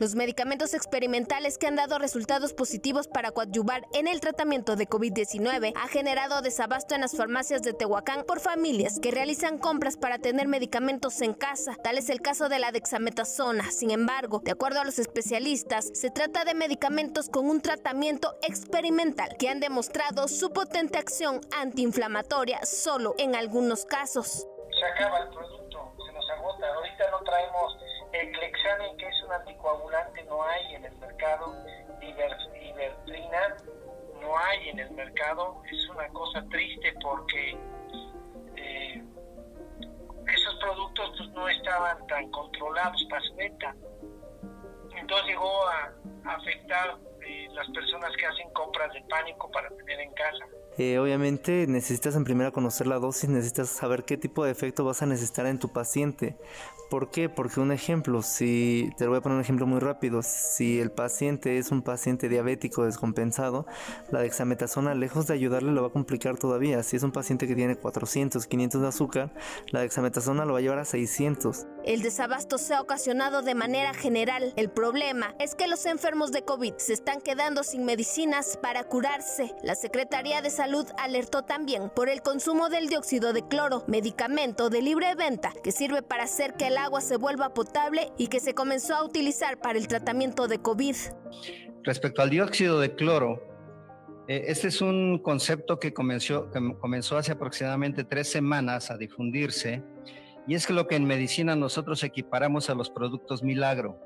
Los medicamentos experimentales que han dado resultados positivos para coadyuvar en el tratamiento de COVID-19 ha generado desabasto en las farmacias de Tehuacán por familias que realizan compras para tener medicamentos en casa. Tal es el caso de la dexametasona. Sin embargo, de acuerdo a los especialistas, se trata de medicamentos con un tratamiento experimental que han demostrado su potente acción antiinflamatoria solo en algunos casos. Se acaba el producto, se nos agota. Ahorita no traemos Clexane, que es un anticoagulante, no hay en el mercado. Ibertrina no hay en el mercado. Es una cosa triste porque eh, esos productos pues, no estaban tan controlados para su venta. Entonces llegó a, afectar eh, las personas que hacen compras de pánico para tener en casa. Eh, obviamente necesitas en primera conocer la dosis, necesitas saber qué tipo de efecto vas a necesitar en tu paciente. ¿Por qué? Porque un ejemplo, si te lo voy a poner un ejemplo muy rápido, si el paciente es un paciente diabético descompensado, la dexametasona lejos de ayudarle lo va a complicar todavía. Si es un paciente que tiene 400, 500 de azúcar, la dexametasona lo va a llevar a 600. El desabasto se ha ocasionado de manera general. El problema es que los enfermos de COVID se están quedando sin medicinas para curarse. La Secretaría de Salud alertó también por el consumo del dióxido de cloro, medicamento de libre venta que sirve para hacer que el agua se vuelva potable y que se comenzó a utilizar para el tratamiento de COVID. Respecto al dióxido de cloro, eh, este es un concepto que comenzó, hace aproximadamente tres semanas a difundirse y es lo que en medicina nosotros equiparamos a los productos milagro,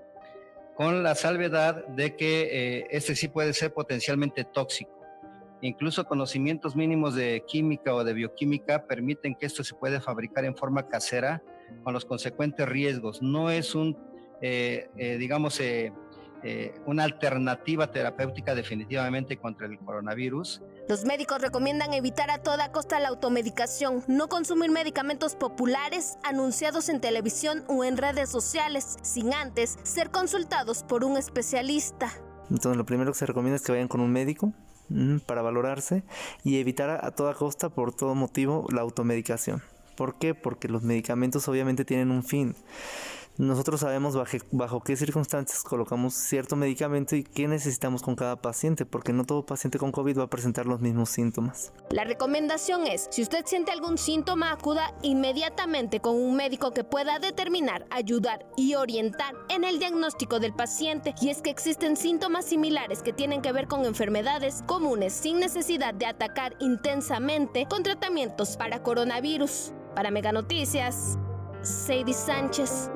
con la salvedad de que eh, este sí puede ser potencialmente tóxico. Incluso conocimientos mínimos de química o de bioquímica permiten que esto se puede fabricar en forma casera con los consecuentes riesgos. No es un, eh, eh, digamos, una alternativa terapéutica definitivamente contra el coronavirus, los médicos recomiendan evitar a toda costa la automedicación, no consumir medicamentos populares anunciados en televisión o en redes sociales, sin antes ser consultados por un especialista. Entonces lo primero que se recomienda es que vayan con un médico mm, para valorarse y evitar a toda costa, por todo motivo, la automedicación. ¿Por qué? Porque los medicamentos obviamente tienen un fin. Nosotros sabemos bajo, qué circunstancias colocamos cierto medicamento y qué necesitamos con cada paciente, porque no todo paciente con COVID va a presentar los mismos síntomas. La recomendación es, si usted siente algún síntoma, acuda inmediatamente con un médico que pueda determinar, ayudar y orientar en el diagnóstico del paciente. Y es que existen síntomas similares que tienen que ver con enfermedades comunes sin necesidad de atacar intensamente con tratamientos para coronavirus. Para Mega Noticias, Sadie Sánchez.